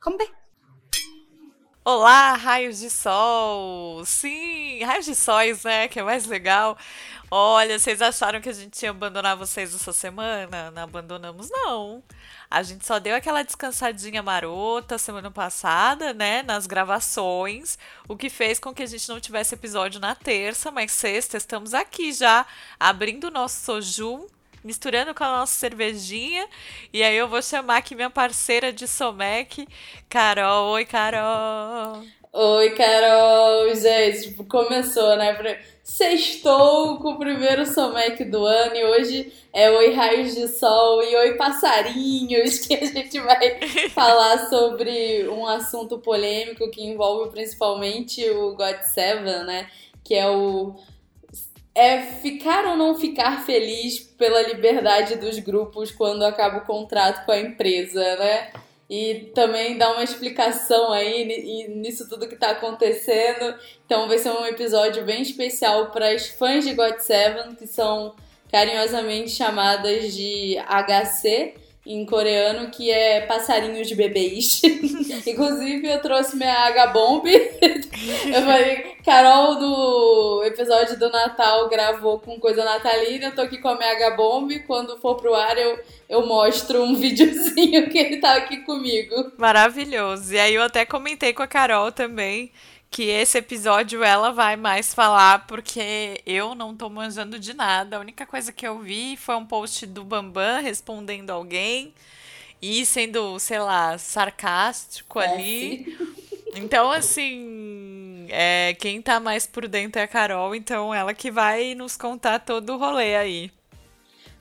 Come bem. Olá, raios de sol! Sim, raios de sóis, né? Que é mais legal. Olha, vocês acharam que a gente ia abandonar vocês essa semana? Não abandonamos, não. A gente só deu aquela descansadinha marota semana passada, né? Nas gravações, o que fez com que a gente não tivesse episódio na terça, mas sexta estamos aqui já, abrindo o nosso soju misturando com a nossa cervejinha. E aí eu vou chamar aqui minha parceira de Somec, Carol. Oi, Carol! Oi, Carol! Gente, tipo, começou, né? Sextou com o primeiro Somec do ano e hoje é Oi Raios de Sol e Oi Passarinhos, que a gente vai falar sobre um assunto polêmico que envolve principalmente o God Seven, né? Que é o é ficar ou não ficar feliz pela liberdade dos grupos quando acaba o contrato com a empresa, né? E também dar uma explicação aí nisso tudo que tá acontecendo. Então vai ser um episódio bem especial para as fãs de God Seven, que são carinhosamente chamadas de HC em coreano, que é passarinhos de bebês. Inclusive, eu trouxe minha H-Bomb. eu falei, Carol do episódio do Natal gravou com coisa natalina, eu tô aqui com a minha H-Bomb. Quando for pro ar, eu, eu mostro um videozinho que ele tá aqui comigo. Maravilhoso. E aí eu até comentei com a Carol também que esse episódio ela vai mais falar porque eu não tô manjando de nada. A única coisa que eu vi foi um post do Bambam respondendo alguém e sendo, sei lá, sarcástico é, ali. Então, assim, é, quem tá mais por dentro é a Carol, então ela que vai nos contar todo o rolê aí.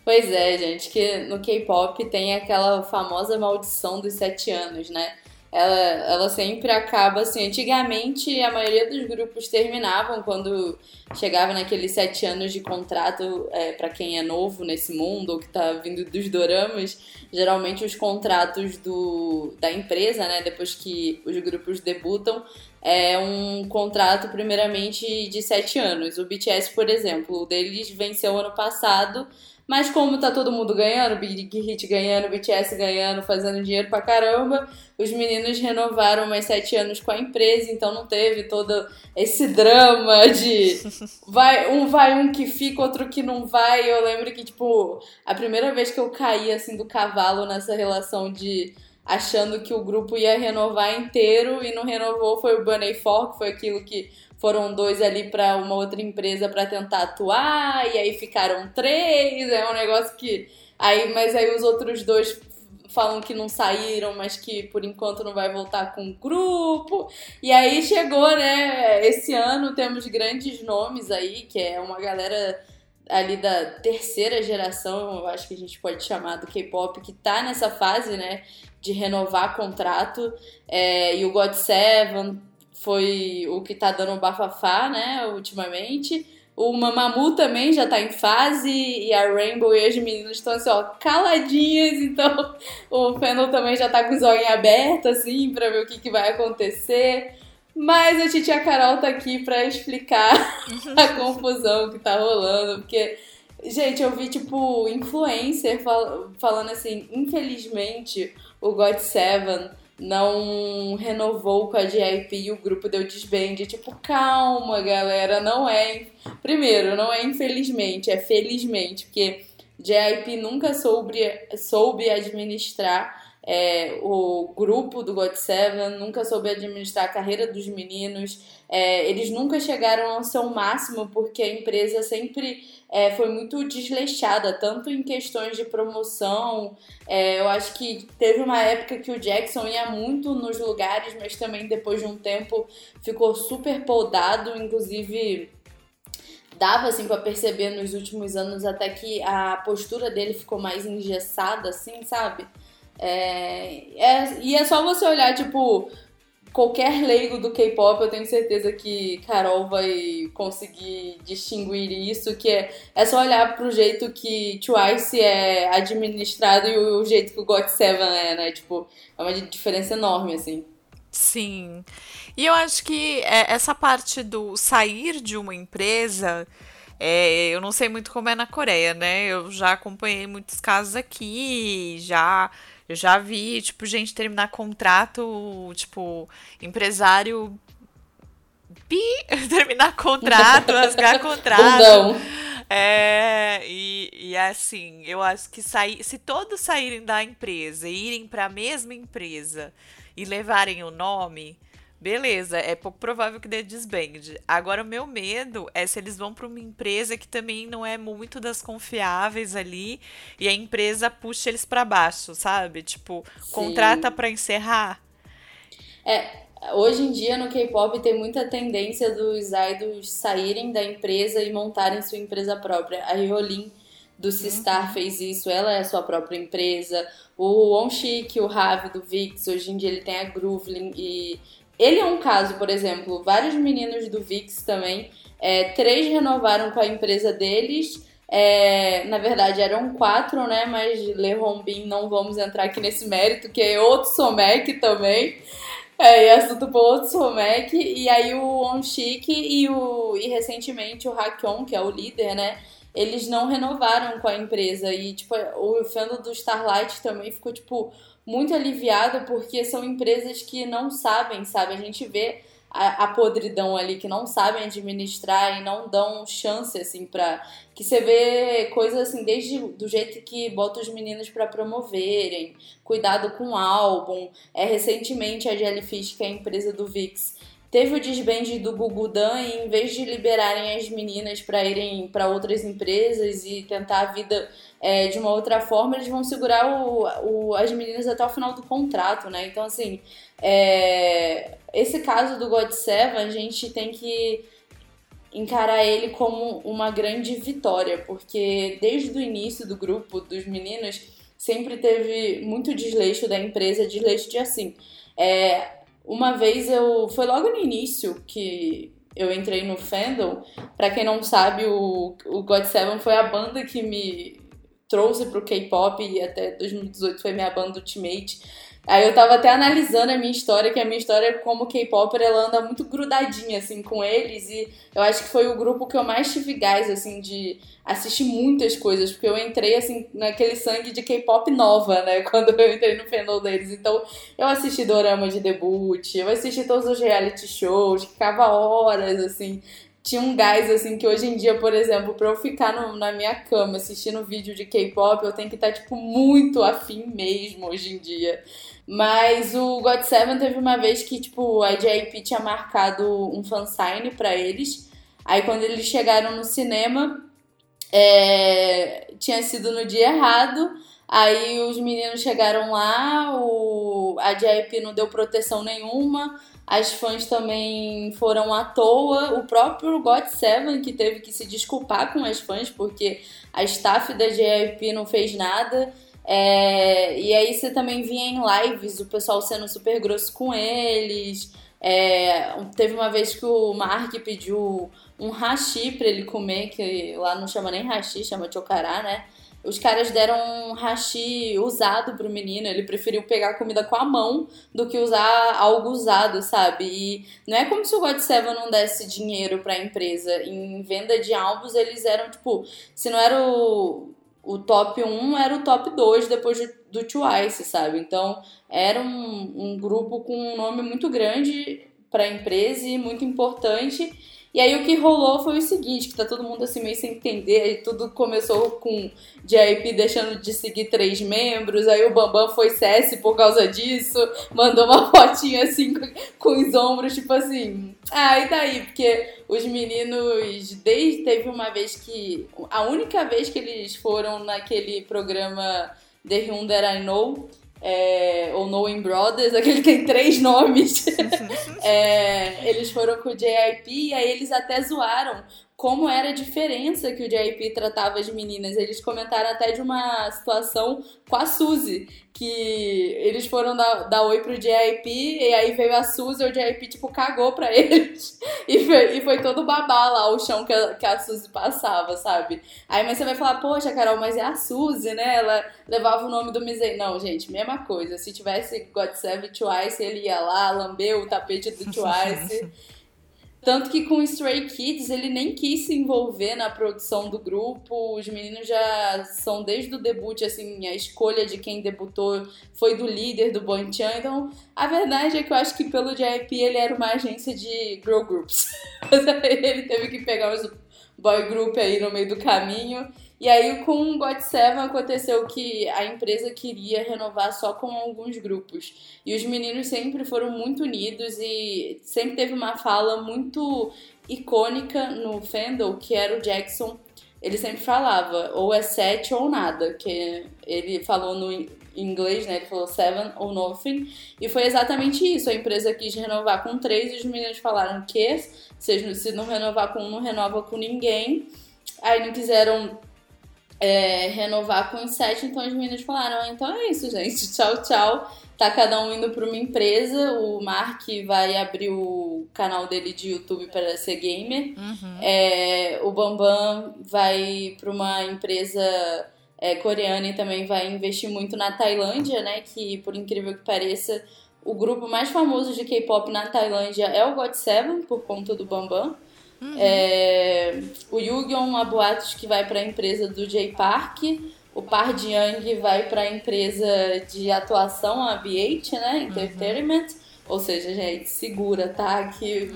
Pois é, gente, que no K-pop tem aquela famosa maldição dos sete anos, né? Ela, ela sempre acaba assim. Antigamente, a maioria dos grupos terminavam quando chegava naqueles sete anos de contrato é, para quem é novo nesse mundo ou que tá vindo dos doramas. Geralmente, os contratos do, da empresa, né, depois que os grupos debutam, é um contrato, primeiramente, de sete anos. O BTS, por exemplo, o deles venceu ano passado mas como tá todo mundo ganhando, Big Hit ganhando, BTS ganhando, fazendo dinheiro pra caramba, os meninos renovaram mais sete anos com a empresa, então não teve todo esse drama de vai um vai um que fica, outro que não vai. Eu lembro que, tipo, a primeira vez que eu caí assim do cavalo nessa relação de achando que o grupo ia renovar inteiro e não renovou foi o Bunny For, que foi aquilo que foram dois ali para uma outra empresa para tentar atuar, e aí ficaram três, é um negócio que. Aí, mas aí os outros dois falam que não saíram, mas que por enquanto não vai voltar com o grupo. E aí chegou, né? Esse ano temos grandes nomes aí, que é uma galera ali da terceira geração, eu acho que a gente pode chamar do K-pop, que tá nessa fase, né? De renovar contrato. É, e o God Seven foi o que tá dando bafafá, né, ultimamente. O Mamamoo também já tá em fase e a Rainbow e as meninas estão assim, ó, caladinhas, então o Fennel também já tá com os olhos abertos, assim, pra ver o que, que vai acontecer. Mas a Titia Carol tá aqui pra explicar a confusão que tá rolando, porque, gente, eu vi, tipo, influencer fal falando assim, infelizmente, o God Seven não renovou com a JYP e o grupo deu desbande. Tipo, calma, galera, não é. Primeiro, não é infelizmente, é felizmente, porque JYP nunca soube, soube administrar é, o grupo do God Seven, nunca soube administrar a carreira dos meninos. É, eles nunca chegaram ao seu máximo porque a empresa sempre é, foi muito desleixada, tanto em questões de promoção. É, eu acho que teve uma época que o Jackson ia muito nos lugares, mas também depois de um tempo ficou super podado, inclusive dava assim para perceber nos últimos anos até que a postura dele ficou mais engessada, assim, sabe? É, é, e é só você olhar, tipo, qualquer leigo do K-pop, eu tenho certeza que Carol vai conseguir distinguir isso, que é, é só olhar pro jeito que Twice é administrado e o, o jeito que o God Seven é, né? Tipo, é uma diferença enorme, assim. Sim. E eu acho que é, essa parte do sair de uma empresa É, eu não sei muito como é na Coreia, né? Eu já acompanhei muitos casos aqui, já já vi, tipo, gente terminar contrato, tipo, empresário pi, terminar contrato, rasgar contrato. É, e, e assim, eu acho que sair, se todos saírem da empresa e irem para a mesma empresa e levarem o nome, Beleza, é pouco provável que dê desbande. Agora, o meu medo é se eles vão para uma empresa que também não é muito das confiáveis ali e a empresa puxa eles para baixo, sabe? Tipo, Sim. contrata para encerrar. É, hoje em dia no K-pop tem muita tendência dos idols saírem da empresa e montarem sua empresa própria. A Ryolin do Sistar uhum. fez isso, ela é a sua própria empresa. O Onshik, o Ravi do VIX, hoje em dia ele tem a Groovelin e ele é um caso, por exemplo, vários meninos do VIX também, é, três renovaram com a empresa deles. É, na verdade eram quatro, né? Mas Le Rombin não vamos entrar aqui nesse mérito, que é outro Somek também. É, e assunto para outro Somek. E aí o Onshik e, o, e recentemente o Hakon, que é o líder, né? Eles não renovaram com a empresa. E, tipo, o fandom do Starlight também ficou, tipo, muito aliviada porque são empresas que não sabem, sabe? A gente vê a, a, podridão ali, que não sabem administrar e não dão chance, assim, pra. Que você vê coisas assim, desde do jeito que bota os meninos para promoverem, cuidado com o álbum. É, recentemente a Jellyfish, que é a empresa do VIX, teve o desbande do Gugudan e em vez de liberarem as meninas para irem para outras empresas e tentar a vida é, de uma outra forma, eles vão segurar o, o, as meninas até o final do contrato, né? Então, assim, é, esse caso do God Seven, a gente tem que encarar ele como uma grande vitória, porque desde o início do grupo dos meninos sempre teve muito desleixo da empresa, desleixo de assim. É, uma vez eu. Foi logo no início que eu entrei no fandom. Pra quem não sabe, o, o God Seven foi a banda que me trouxe pro K-pop e até 2018 foi minha banda Ultimate. Aí eu tava até analisando a minha história, que a minha história como K-Popper, ela anda muito grudadinha, assim, com eles. E eu acho que foi o grupo que eu mais tive gás, assim, de assistir muitas coisas. Porque eu entrei, assim, naquele sangue de K-pop nova, né? Quando eu entrei no fandom deles. Então, eu assisti Dorama de debut, eu assisti todos os reality shows, ficava horas, assim tinha um gás, assim, que hoje em dia, por exemplo, pra eu ficar no, na minha cama assistindo vídeo de K-pop, eu tenho que estar, tá, tipo, muito afim mesmo hoje em dia. Mas o God Seven teve uma vez que, tipo, a JYP tinha marcado um fansign para eles. Aí quando eles chegaram no cinema, é, tinha sido no dia errado. Aí os meninos chegaram lá, o, a JYP não deu proteção nenhuma. As fãs também foram à toa. O próprio God Seven que teve que se desculpar com as fãs porque a staff da JYP não fez nada. É, e aí você também via em lives o pessoal sendo super grosso com eles. É, teve uma vez que o Mark pediu um hashi pra ele comer, que lá não chama nem hashi, chama chocará, né? Os caras deram um hashi usado pro menino, ele preferiu pegar comida com a mão do que usar algo usado, sabe? E não é como se o God Seven não desse dinheiro pra empresa. Em venda de álbuns, eles eram, tipo, se não era o, o top 1, era o top 2 depois do Twice, sabe? Então, era um, um grupo com um nome muito grande pra empresa e muito importante. E aí o que rolou foi o seguinte, que tá todo mundo assim meio sem entender, e tudo começou com JIP deixando de seguir três membros, aí o Bambam foi CS por causa disso, mandou uma fotinha assim com, com os ombros, tipo assim, ah, e daí? Porque os meninos, desde teve uma vez que, a única vez que eles foram naquele programa The Hyundai I Know, é, ou Knowing Brothers, aquele que tem três nomes. é, eles foram com o JIP e aí eles até zoaram como era a diferença que o JIP tratava as meninas. Eles comentaram até de uma situação com a Suzy, que eles foram dar, dar oi pro JIP e aí veio a Suzy e o JIP, tipo, cagou pra eles. E foi, e foi todo babá lá o chão que a, que a Suzy passava, sabe? Aí mas você vai falar, poxa, Carol, mas é a Suzy, né? Ela levava o nome do Misei. Não, gente, mesma coisa. Se tivesse God Seven Twice, ele ia lá, lambeu o tapete do Twice. Tanto que com Stray Kids ele nem quis se envolver na produção do grupo. Os meninos já são desde o debut, assim, a escolha de quem debutou foi do líder do Bonchan. Então, a verdade é que eu acho que pelo JYP ele era uma agência de girl groups. ele teve que pegar os boy group aí no meio do caminho. E aí com o God Seven aconteceu que a empresa queria renovar só com alguns grupos. E os meninos sempre foram muito unidos e sempre teve uma fala muito icônica no fandom, que era o Jackson. Ele sempre falava, ou é sete ou nada, que ele falou no inglês, né? Ele falou seven or nothing. E foi exatamente isso. A empresa quis renovar com três e os meninos falaram que se não renovar com um, não renova com ninguém. Aí não quiseram é, renovar com os sete, então os meninos falaram, ah, então é isso, gente, tchau, tchau. Tá cada um indo para uma empresa, o Mark vai abrir o canal dele de YouTube para ser gamer, uhum. é, o Bambam vai para uma empresa é, coreana e também vai investir muito na Tailândia, né, que por incrível que pareça, o grupo mais famoso de K-pop na Tailândia é o GOT7, por conta do Bambam. Uhum. É, o Yugion, a boatos que vai para a empresa do J Park. O Park Young vai para a empresa de atuação, a B8, né? Entertainment. Uhum. Ou seja, gente, segura, tá? Que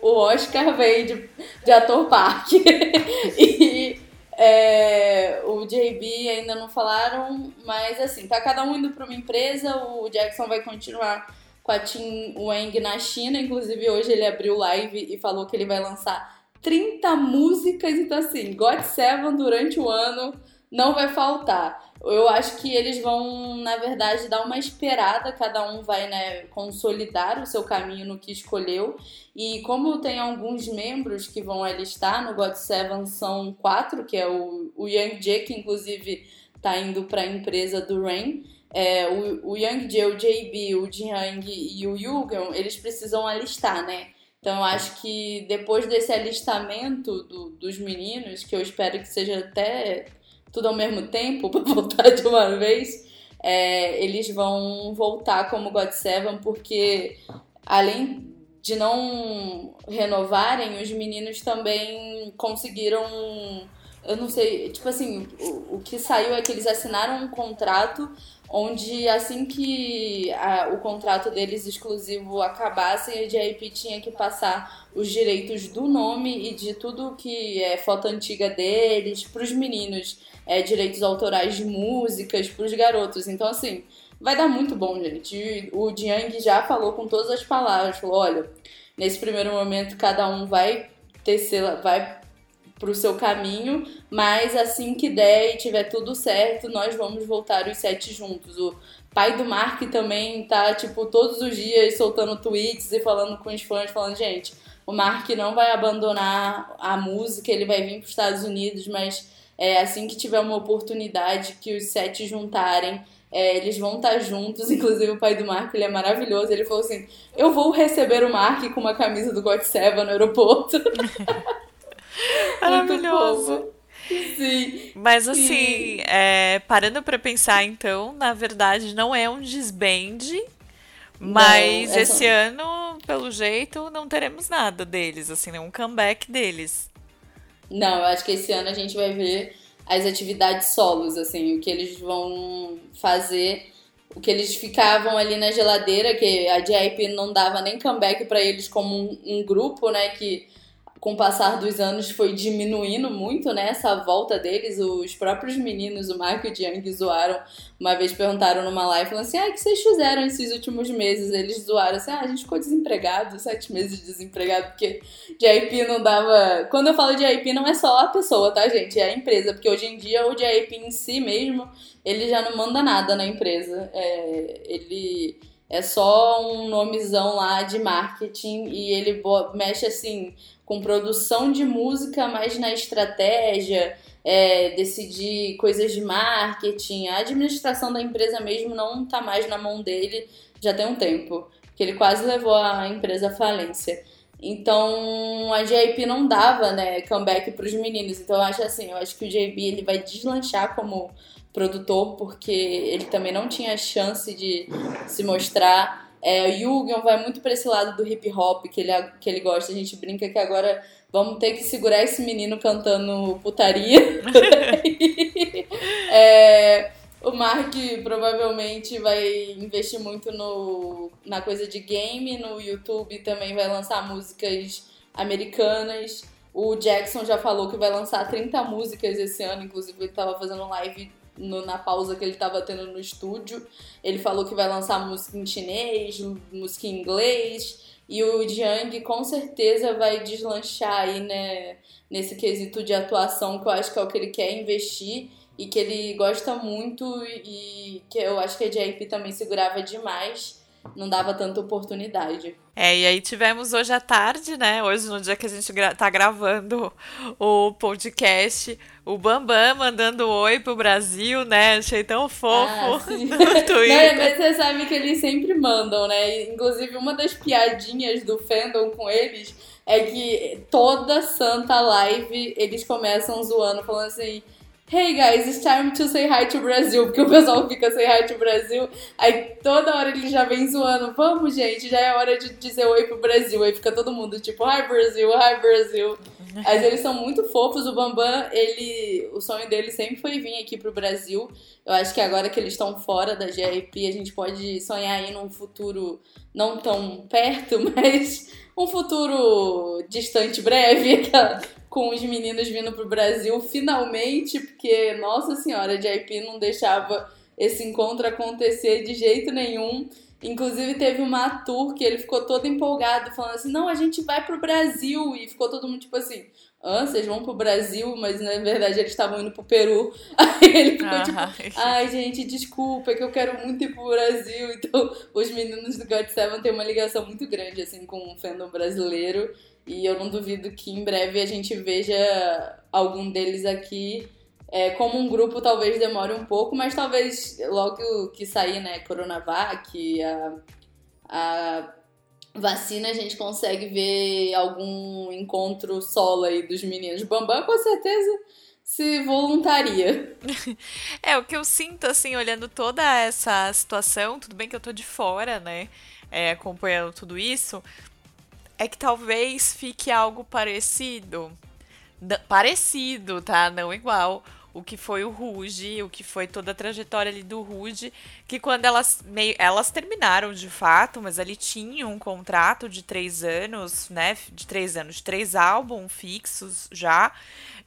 o Oscar veio de, de ator Park. e é, o JB ainda não falaram, mas assim, tá cada um indo para uma empresa. O Jackson vai continuar com a Tim Wang na China. Inclusive, hoje ele abriu live e falou que ele vai lançar 30 músicas. Então, assim, God Seven durante o ano não vai faltar. Eu acho que eles vão, na verdade, dar uma esperada, cada um vai né, consolidar o seu caminho no que escolheu. E como tem alguns membros que vão alistar no God Seven, são quatro, que é o, o Young J, que inclusive está indo para a empresa do Rain é, o, o Jae, o JB, o Jiang e o Yugon, eles precisam alistar, né? Então eu acho que depois desse alistamento do, dos meninos, que eu espero que seja até tudo ao mesmo tempo para voltar de uma vez, é, eles vão voltar como God Seven, porque além de não renovarem, os meninos também conseguiram. Eu não sei, tipo assim, o, o que saiu é que eles assinaram um contrato onde assim que a, o contrato deles exclusivo acabasse, a JIP tinha que passar os direitos do nome e de tudo que é foto antiga deles para os meninos, é, direitos autorais de músicas para os garotos. Então, assim, vai dar muito bom, gente. O Jiang já falou com todas as palavras, falou, olha, nesse primeiro momento cada um vai tecer, vai pro seu caminho, mas assim que der e tiver tudo certo, nós vamos voltar os sete juntos. O pai do Mark também tá, tipo, todos os dias soltando tweets e falando com os fãs, falando, gente, o Mark não vai abandonar a música, ele vai vir para os Estados Unidos, mas é, assim que tiver uma oportunidade que os sete juntarem, é, eles vão estar tá juntos, inclusive o pai do Mark, ele é maravilhoso. Ele falou assim: Eu vou receber o Mark com uma camisa do God Seven no aeroporto. Maravilhoso. Sim. Mas assim, é, parando para pensar, então, na verdade, não é um desband, mas não, é esse só... ano, pelo jeito, não teremos nada deles, assim, nenhum comeback deles. Não, eu acho que esse ano a gente vai ver as atividades solos, assim, o que eles vão fazer, o que eles ficavam ali na geladeira, que a JIP não dava nem comeback para eles como um, um grupo, né, que com o passar dos anos foi diminuindo muito, né? Essa volta deles, os próprios meninos, o Mark e o Jiang, zoaram. Uma vez perguntaram numa live, falando assim: ah, o que vocês fizeram esses últimos meses? Eles zoaram assim: ah, a gente ficou desempregado, sete meses de desempregado, porque JIP não dava. Quando eu falo JIP, não é só a pessoa, tá, gente? É a empresa, porque hoje em dia o JIP em si mesmo, ele já não manda nada na empresa. É, ele é só um nomezão lá de marketing e ele mexe assim com produção de música, mas na estratégia, é, decidir coisas de marketing. A administração da empresa mesmo não está mais na mão dele já tem um tempo, que ele quase levou a empresa à falência. Então a JP não dava, né, comeback para os meninos. Então eu acho assim, eu acho que o JB ele vai deslanchar como produtor porque ele também não tinha chance de se mostrar É, o Yugion vai muito pra esse lado do hip hop que ele, que ele gosta. A gente brinca que agora vamos ter que segurar esse menino cantando putaria. é, o Mark provavelmente vai investir muito no, na coisa de game, no YouTube também vai lançar músicas americanas. O Jackson já falou que vai lançar 30 músicas esse ano, inclusive ele estava fazendo live no, na pausa que ele estava tendo no estúdio. Ele falou que vai lançar música em chinês, música em inglês. E o Jiang com certeza vai deslanchar aí, né, nesse quesito de atuação, que eu acho que é o que ele quer investir e que ele gosta muito e que eu acho que a JP também segurava demais não dava tanta oportunidade. É, e aí tivemos hoje à tarde, né? Hoje, no dia que a gente gra tá gravando o podcast, o Bambam mandando oi pro Brasil, né? Achei tão fofo ah, no Twitter. Não, mas você sabe que eles sempre mandam, né? Inclusive, uma das piadinhas do fandom com eles é que toda santa live eles começam zoando, falando assim Hey guys, it's time to say hi to Brazil, porque o pessoal fica say hi to Brasil, aí toda hora ele já vem zoando, vamos gente, já é hora de dizer oi pro Brasil, aí fica todo mundo tipo, hi Brasil, hi Brasil. Mas eles são muito fofos, o Bambam, ele, o sonho dele sempre foi vir aqui pro Brasil, eu acho que agora que eles estão fora da GRP, a gente pode sonhar aí num futuro não tão perto, mas um futuro distante, breve, com os meninos vindo pro Brasil finalmente, porque, nossa senhora, a JP não deixava esse encontro acontecer de jeito nenhum. Inclusive teve uma tour que ele ficou todo empolgado, falando assim, não, a gente vai pro Brasil. E ficou todo mundo tipo assim, ah, vocês vão pro Brasil, mas na verdade eles estavam indo pro Peru. Aí ele ficou tipo, ai gente, desculpa, é que eu quero muito ir pro Brasil. Então os meninos do God Seven têm uma ligação muito grande, assim, com o fandom brasileiro. E eu não duvido que em breve a gente veja algum deles aqui. É, como um grupo talvez demore um pouco, mas talvez logo que sair, né, Coronavac, a, a vacina, a gente consegue ver algum encontro solo aí dos meninos. Bambam, com certeza, se voluntaria. É, o que eu sinto, assim, olhando toda essa situação, tudo bem que eu tô de fora, né, é, acompanhando tudo isso, é que talvez fique algo parecido. Parecido, tá? Não igual. O que foi o Ruge, o que foi toda a trajetória ali do Ruge, que quando elas meio, elas terminaram de fato, mas ali tinha um contrato de três anos, né? De três anos, de três álbuns fixos já.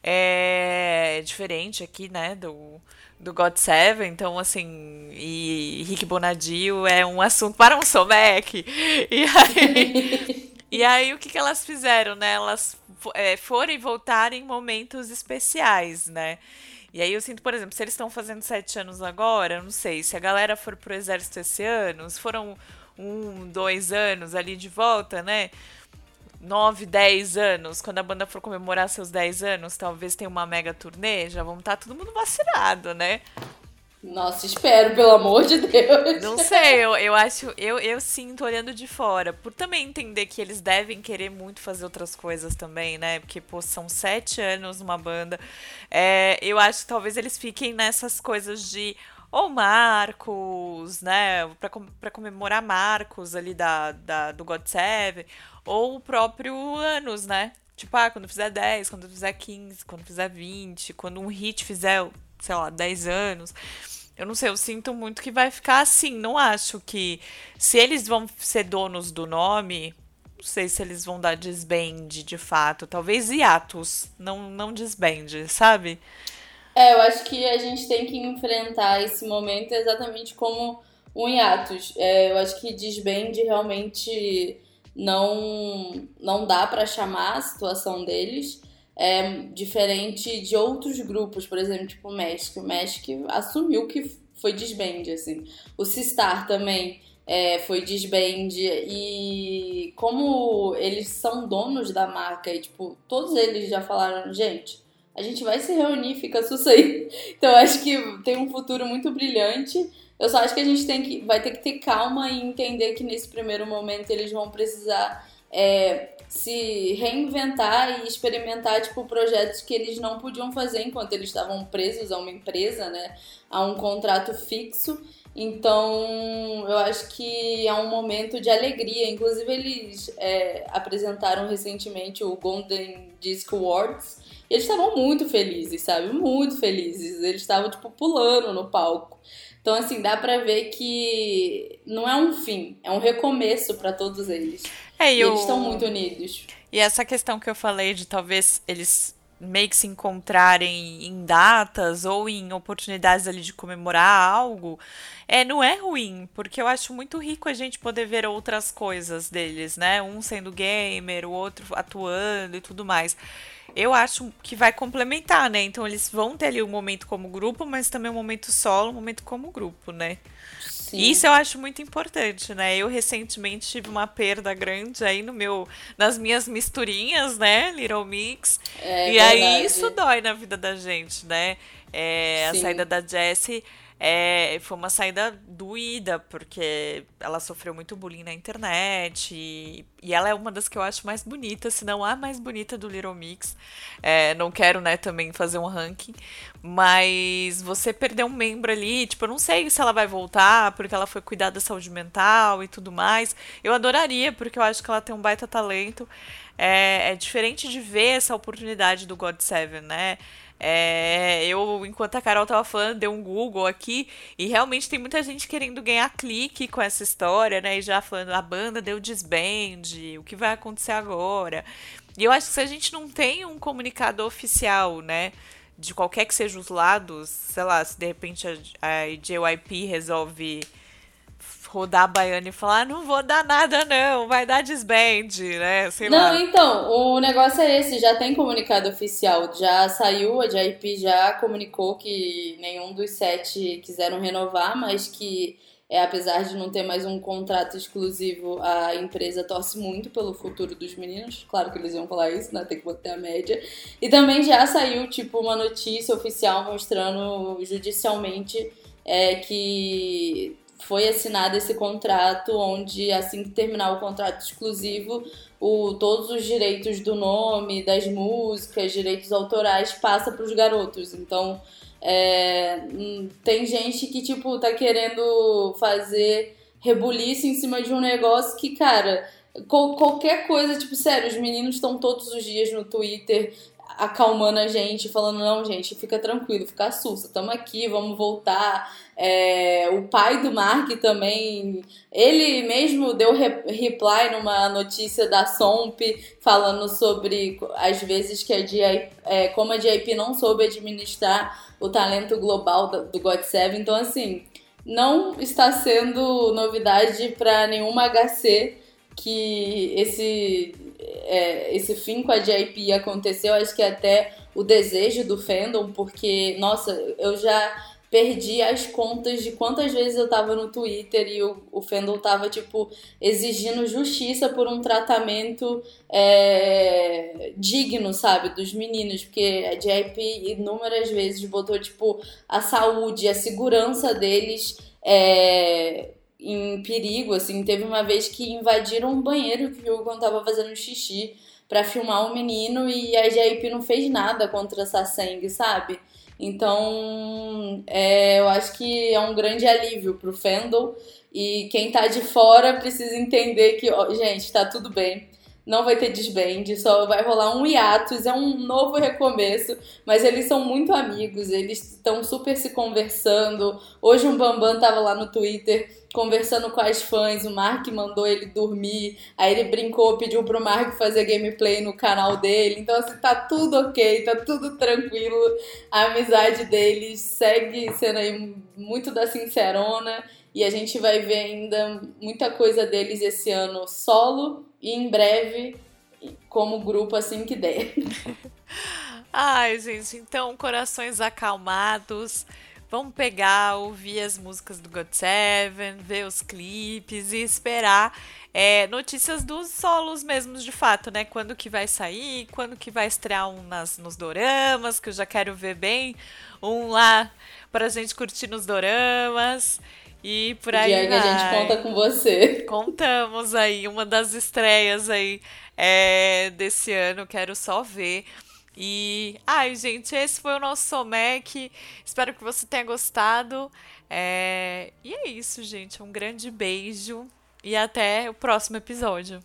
É diferente aqui, né? Do, do God Seven, então assim, e Rick Bonadio é um assunto para um somek. E aí E aí, o que, que elas fizeram, né? Elas é, foram e voltaram em momentos especiais, né? E aí eu sinto, por exemplo, se eles estão fazendo sete anos agora, não sei, se a galera for pro exército esse ano, se foram um, dois anos ali de volta, né? Nove, dez anos, quando a banda for comemorar seus dez anos, talvez tenha uma mega turnê, já vão estar tá todo mundo vacinado, né? Nossa, espero, pelo amor de Deus. Não sei, eu, eu acho, eu, eu sinto olhando de fora, por também entender que eles devem querer muito fazer outras coisas também, né? Porque, pô, são sete anos uma banda. É, eu acho que talvez eles fiquem nessas coisas de ou Marcos, né, para comemorar Marcos ali da, da, do God Seven, ou o próprio Anos, né? Tipo, ah, quando fizer 10, quando fizer 15, quando fizer 20, quando um hit fizer, sei lá, 10 anos. Eu não sei, eu sinto muito que vai ficar assim. Não acho que. Se eles vão ser donos do nome, não sei se eles vão dar desband de fato. Talvez hiatus, não, não desband, sabe? É, eu acho que a gente tem que enfrentar esse momento exatamente como um hiatus. É, eu acho que desband realmente não, não dá para chamar a situação deles é diferente de outros grupos, por exemplo, tipo o Magic. O Magic assumiu que foi desband, assim. O Sistar também é, foi desband e como eles são donos da marca e, tipo, todos eles já falaram, gente, a gente vai se reunir, fica aí. Então, acho que tem um futuro muito brilhante. Eu só acho que a gente tem que, vai ter que ter calma e entender que nesse primeiro momento eles vão precisar é, se reinventar e experimentar tipo projetos que eles não podiam fazer enquanto eles estavam presos a uma empresa, né, a um contrato fixo. Então, eu acho que é um momento de alegria. Inclusive, eles é, apresentaram recentemente o Golden Disc Awards. E eles estavam muito felizes, sabe? Muito felizes. Eles estavam, tipo, pulando no palco. Então, assim, dá pra ver que não é um fim, é um recomeço para todos eles. É, e eu... eles estão muito unidos. E essa questão que eu falei de talvez eles meio que se encontrarem em datas ou em oportunidades ali de comemorar algo, é, não é ruim, porque eu acho muito rico a gente poder ver outras coisas deles, né? Um sendo gamer, o outro atuando e tudo mais. Eu acho que vai complementar, né? Então eles vão ter ali um momento como grupo, mas também um momento solo, um momento como grupo, né? Sim. Isso eu acho muito importante, né? Eu recentemente tive uma perda grande aí no meu, nas minhas misturinhas, né? Little Mix. É, e verdade. aí isso dói na vida da gente, né? É, a saída da Jessie é, foi uma saída doída, porque ela sofreu muito bullying na internet. E, e, ela é uma das que eu acho mais bonitas, se não a mais bonita do Little Mix. É, não quero, né, também fazer um ranking. Mas você perdeu um membro ali, tipo, eu não sei se ela vai voltar, porque ela foi cuidar da saúde mental e tudo mais. Eu adoraria, porque eu acho que ela tem um baita talento. É, é diferente de ver essa oportunidade do God Seven, né? É, eu, enquanto a Carol tava falando, dei um Google aqui e realmente tem muita gente querendo ganhar clique com essa história, né? E já falando, a banda deu disband, o que vai acontecer agora? E eu acho que se a gente não tem um comunicado oficial, né? De qualquer que seja os lados, sei lá, se de repente a, a JYP resolve rodar a baiana e falar, não vou dar nada não, vai dar desband, né? Sei não, lá. então, o negócio é esse, já tem comunicado oficial, já saiu, a JIP já comunicou que nenhum dos sete quiseram renovar, mas que é, apesar de não ter mais um contrato exclusivo, a empresa torce muito pelo futuro dos meninos. Claro que eles iam falar isso, né? Tem que botar a média. E também já saiu, tipo, uma notícia oficial mostrando judicialmente é, que foi assinado esse contrato onde assim que terminar o contrato exclusivo, o, todos os direitos do nome, das músicas, direitos autorais passa para os garotos. Então é, hum, tem gente que tipo tá querendo fazer rebuliço em cima de um negócio que, cara, qualquer coisa, tipo, sério, os meninos estão todos os dias no Twitter acalmando a gente, falando, não, gente, fica tranquilo, fica assusta, estamos aqui, vamos voltar. É, o pai do Mark também, ele mesmo deu re reply numa notícia da SOMP falando sobre as vezes que a DIP, é, como a DIP não soube administrar o talento global do, do God7. Então, assim, não está sendo novidade para nenhuma HC que esse é, esse fim com a JP aconteceu, acho que até o desejo do fandom, porque, nossa, eu já perdi as contas de quantas vezes eu tava no Twitter e o, o tava, tipo, exigindo justiça por um tratamento é, digno, sabe, dos meninos, porque a JP inúmeras vezes botou, tipo, a saúde, a segurança deles é, em perigo, assim. Teve uma vez que invadiram um banheiro que o Hugo tava fazendo xixi para filmar o um menino e a JP não fez nada contra essa sangue, sabe? Então, é, eu acho que é um grande alívio pro fandom e quem tá de fora precisa entender que, ó, gente, tá tudo bem não vai ter desband, só vai rolar um hiatus, é um novo recomeço, mas eles são muito amigos, eles estão super se conversando. Hoje um Bambam tava lá no Twitter conversando com as fãs, o Mark mandou ele dormir, aí ele brincou, pediu pro Mark fazer gameplay no canal dele. Então assim, tá tudo OK, tá tudo tranquilo. A amizade deles segue sendo aí muito da sincerona e a gente vai ver ainda muita coisa deles esse ano solo e em breve como grupo assim que der. Ai, gente, então corações acalmados. Vamos pegar, ouvir as músicas do God Seven, ver os clipes e esperar é, notícias dos solos mesmos, de fato, né? Quando que vai sair, quando que vai estrear um nas, nos doramas, que eu já quero ver bem um lá pra gente curtir nos doramas. E por aí Diego, a gente conta com você. Contamos aí, uma das estreias aí é, desse ano, quero só ver. E, ai, gente, esse foi o nosso Somec. Espero que você tenha gostado. É... E é isso, gente. Um grande beijo e até o próximo episódio.